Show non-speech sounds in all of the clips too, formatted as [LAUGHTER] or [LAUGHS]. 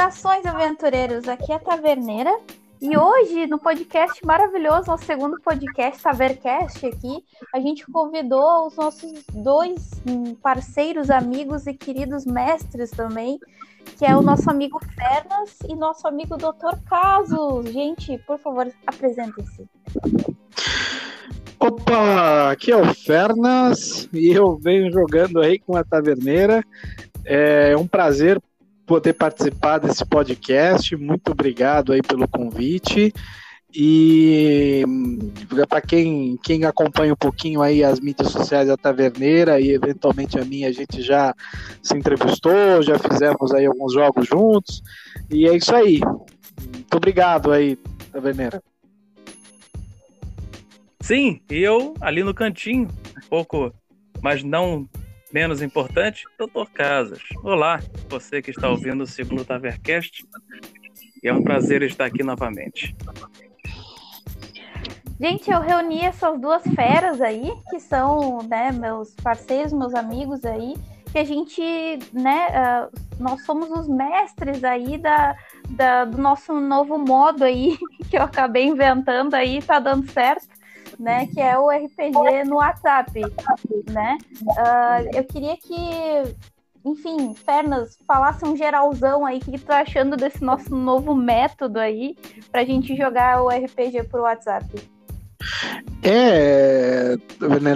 Saudações, aventureiros! Aqui é a Taverneira e hoje, no podcast maravilhoso, nosso segundo podcast, Tavercast, aqui, a gente convidou os nossos dois hum, parceiros, amigos e queridos mestres também, que é o nosso amigo Fernas e nosso amigo Dr. Casos. Gente, por favor, apresentem-se. Opa, aqui é o Fernas e eu venho jogando aí com a Taverneira. É um prazer poder participar desse podcast. Muito obrigado aí pelo convite. E para quem, quem acompanha um pouquinho aí as mídias sociais da Taverneira e eventualmente a minha, a gente já se entrevistou, já fizemos aí alguns jogos juntos. E é isso aí. Muito obrigado aí, Taverneira. Sim, eu ali no cantinho, um pouco, mas não menos importante, Doutor Casas. Olá, você que está ouvindo o segundo Tavercast. E é um prazer estar aqui novamente. Gente, eu reuni essas duas feras aí, que são né, meus parceiros, meus amigos aí, que a gente, né, uh, nós somos os mestres aí da, da, do nosso novo modo aí, [LAUGHS] que eu acabei inventando aí, tá dando certo né? Que é o RPG no WhatsApp, né? Uh, eu queria que, enfim, Fernas, falasse um geralzão aí, o que tu tá achando desse nosso novo método aí pra gente jogar o RPG por WhatsApp? É,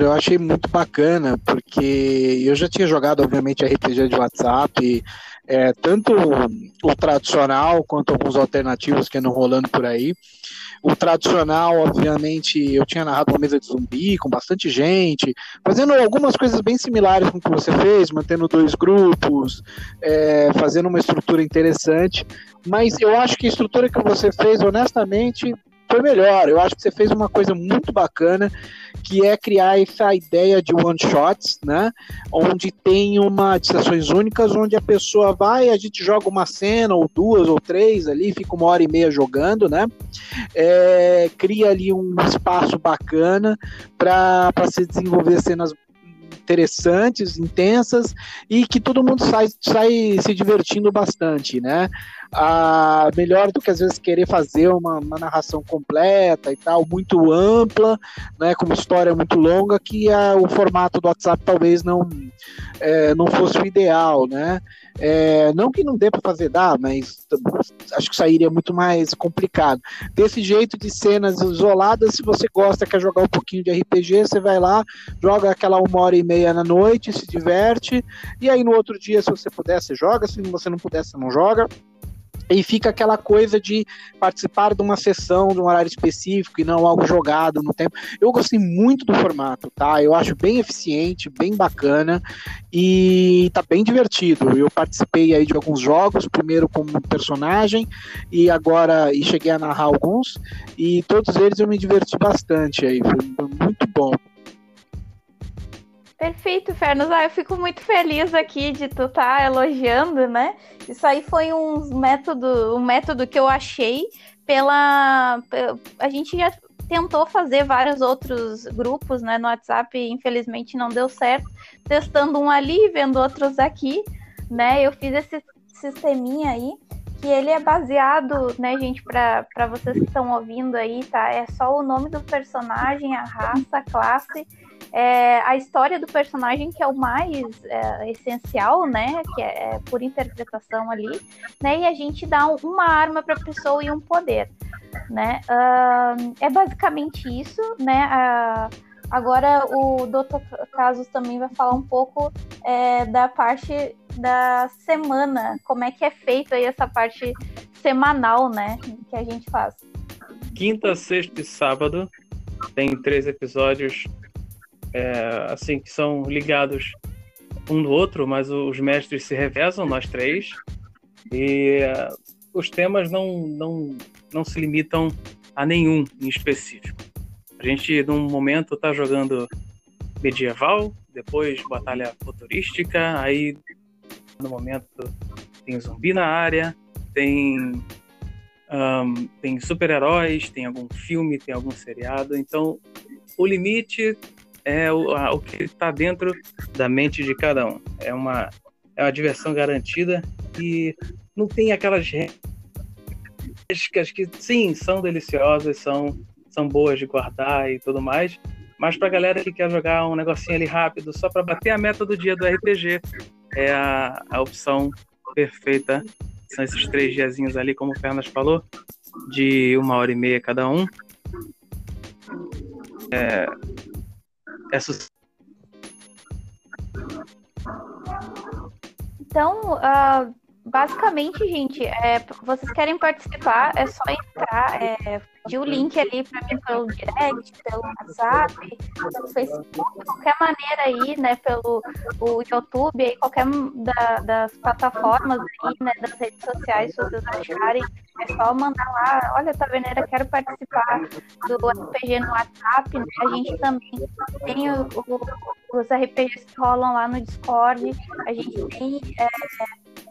eu achei muito bacana, porque eu já tinha jogado, obviamente, RPG de WhatsApp, é, tanto o tradicional quanto alguns alternativos que andam rolando por aí. O tradicional, obviamente, eu tinha narrado uma mesa de zumbi com bastante gente, fazendo algumas coisas bem similares com o que você fez, mantendo dois grupos, é, fazendo uma estrutura interessante. Mas eu acho que a estrutura que você fez, honestamente, foi melhor. Eu acho que você fez uma coisa muito bacana, que é criar essa ideia de one shots, né? Onde tem uma de sessões únicas, onde a pessoa vai, a gente joga uma cena ou duas ou três ali, fica uma hora e meia jogando, né? É, cria ali um espaço bacana para se desenvolver cenas interessantes, intensas e que todo mundo sai, sai se divertindo bastante, né? Ah, melhor do que às vezes querer fazer uma, uma, narração completa e tal, muito ampla, né, com uma história muito longa, que a, o formato do WhatsApp talvez não, é, não fosse o ideal, né? É, não que não dê para fazer, dá, mas acho que sairia muito mais complicado. Desse jeito de cenas isoladas, se você gosta, quer jogar um pouquinho de RPG, você vai lá, joga aquela uma hora e meia na noite, se diverte, e aí no outro dia, se você puder, você joga, se você não puder, você não joga e fica aquela coisa de participar de uma sessão, de um horário específico e não algo jogado no tempo. Eu gostei muito do formato, tá? Eu acho bem eficiente, bem bacana e tá bem divertido. Eu participei aí de alguns jogos, primeiro como personagem e agora e cheguei a narrar alguns e todos eles eu me diverti bastante aí, foi muito bom. Perfeito, Fernos. Ah, eu fico muito feliz aqui de tu estar tá elogiando, né? Isso aí foi um método, um método que eu achei pela. A gente já tentou fazer vários outros grupos né, no WhatsApp, infelizmente não deu certo. Testando um ali, vendo outros aqui, né? Eu fiz esse sisteminha aí, que ele é baseado, né, gente, para vocês que estão ouvindo aí, tá? É só o nome do personagem, a raça, a classe é, a história do personagem que é o mais é, essencial, né? Que é, é, por interpretação ali, né? E a gente dá uma arma para a pessoa e um poder, né? Uh, é basicamente isso, né? Uh, agora o Dr. Casos também vai falar um pouco é, da parte da semana, como é que é feito aí essa parte semanal, né? Que a gente faz. Quinta, sexta e sábado tem três episódios é, assim, que são ligados um do outro, mas os mestres se revezam, nós três, e uh, os temas não, não, não se limitam a nenhum em específico. A gente, num momento, está jogando medieval, depois batalha futurística, aí no momento tem zumbi na área, tem, um, tem super-heróis, tem algum filme, tem algum seriado, então o limite é o, a, o que está dentro da mente de cada um. É uma, é uma diversão garantida e não tem aquelas regras que, sim, são deliciosas, são, são boas de guardar e tudo mais, mas para galera que quer jogar um negocinho ali rápido, só para bater a meta do dia do RPG, é a, a opção perfeita. São esses três diazinhos ali, como o Fernas falou, de uma hora e meia cada um. É, é Então, uh, basicamente, gente, é, vocês querem participar, é só entrar, é, pedir o link ali para mim pelo direct, pelo WhatsApp, pelo Facebook, qualquer maneira aí, né, pelo o YouTube, aí, qualquer da, das plataformas aí, né, das redes sociais, se vocês acharem, é só mandar lá, olha, Taverneira, quero participar do RPG no WhatsApp, né? A gente também tem o, o, os RPGs que rolam lá no Discord, a gente tem é,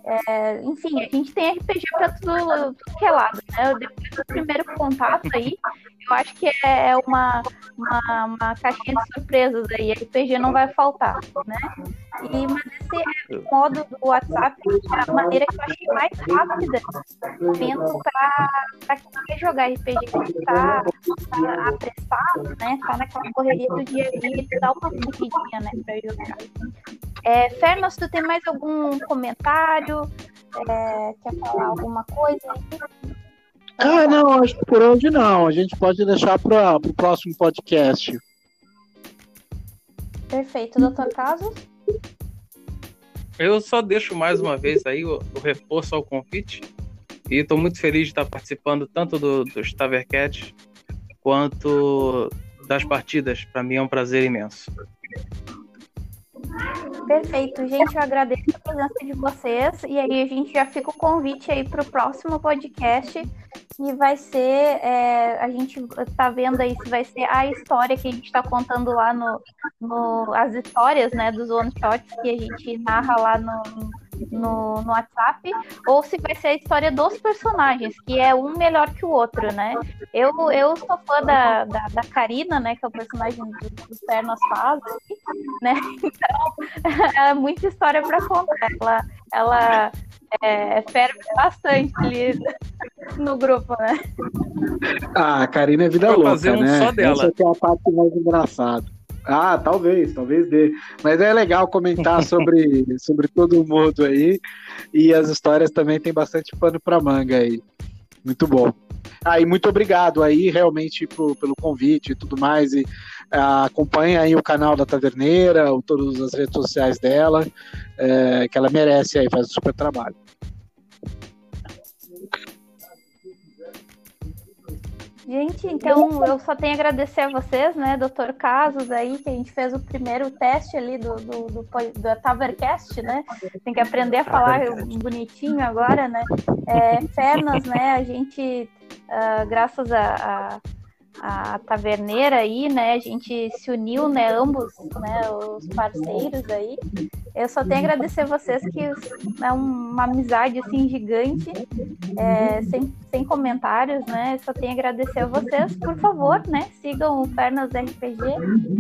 é, enfim, a gente tem RPG para tudo, tudo que é lado, né? Depois do primeiro contato aí, eu acho que é uma, uma, uma caixinha de surpresas aí. RPG não vai faltar, né? E, mas esse é modo do WhatsApp é a maneira que eu achei mais rápida momento para quem quer jogar RPG, que tá, tá apressado, né? Tá naquela correria do dia a dia, dá uma fugidinha, né, para jogar. É, Fernos, tu tem mais algum comentário? É, quer falar alguma coisa? Ah, não, acho que por hoje não. A gente pode deixar para o próximo podcast. Perfeito, doutor Caso. Eu só deixo mais uma vez aí o, o reforço ao convite. E estou muito feliz de estar participando tanto do, dos Tavercats quanto das partidas. Para mim é um prazer imenso. Perfeito, gente. Eu agradeço a presença de vocês. E aí a gente já fica o convite aí para o próximo podcast, que vai ser. É, a gente está vendo aí se vai ser a história que a gente está contando lá no, no. As histórias né, dos one shots que a gente narra lá no, no, no WhatsApp, ou se vai ser a história dos personagens, que é um melhor que o outro, né? Eu, eu sou fã da, da, da Karina, né? Que é o personagem dos do Pernas Faz, né? Então, [LAUGHS] é muita história para contar. Ela, ela é, ferve bastante ali no grupo, né? Ah, a Karina é vida Vou louca, fazer um né? Só dela. Essa é a parte mais engraçada. Ah, talvez, talvez dê. Mas é legal comentar [LAUGHS] sobre, sobre todo mundo aí. E as histórias também tem bastante pano para manga aí. Muito bom. Ah, e muito obrigado aí realmente pro, pelo convite e tudo mais. E ah, acompanha aí o canal da Taverneira, todas as redes sociais dela, é, que ela merece aí, faz um super trabalho. Gente, então eu só tenho a agradecer a vocês, né, doutor Casos aí, que a gente fez o primeiro teste ali do, do, do, do Tavercast, né? Tem que aprender a falar bonitinho agora, né? É, Fernas, né? A gente, uh, graças a, a a taverneira aí, né? A gente se uniu, né? Ambos, né? Os parceiros aí. Eu só tenho a agradecer vocês que é uma amizade assim gigante, é, sem, sem comentários, né? Só tenho a agradecer a vocês. Por favor, né? Sigam o Pernas RPG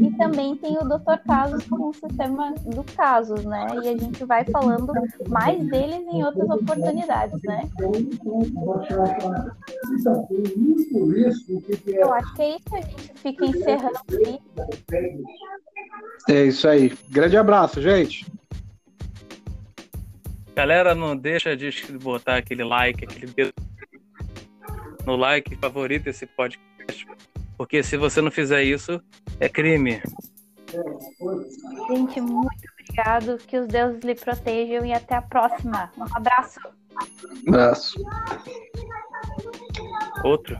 e também tem o Dr. Casos com o sistema do Casos, né? E a gente vai falando mais deles em outras oportunidades, né? Eu acho que é isso, a gente fica encerrando aí. É isso aí. Grande abraço, gente. Galera, não deixa de botar aquele like, aquele dedo no like, favorita esse podcast, porque se você não fizer isso, é crime. Gente, muito obrigado, que os deuses lhe protejam e até a próxima. Um abraço. Um abraço. Outro.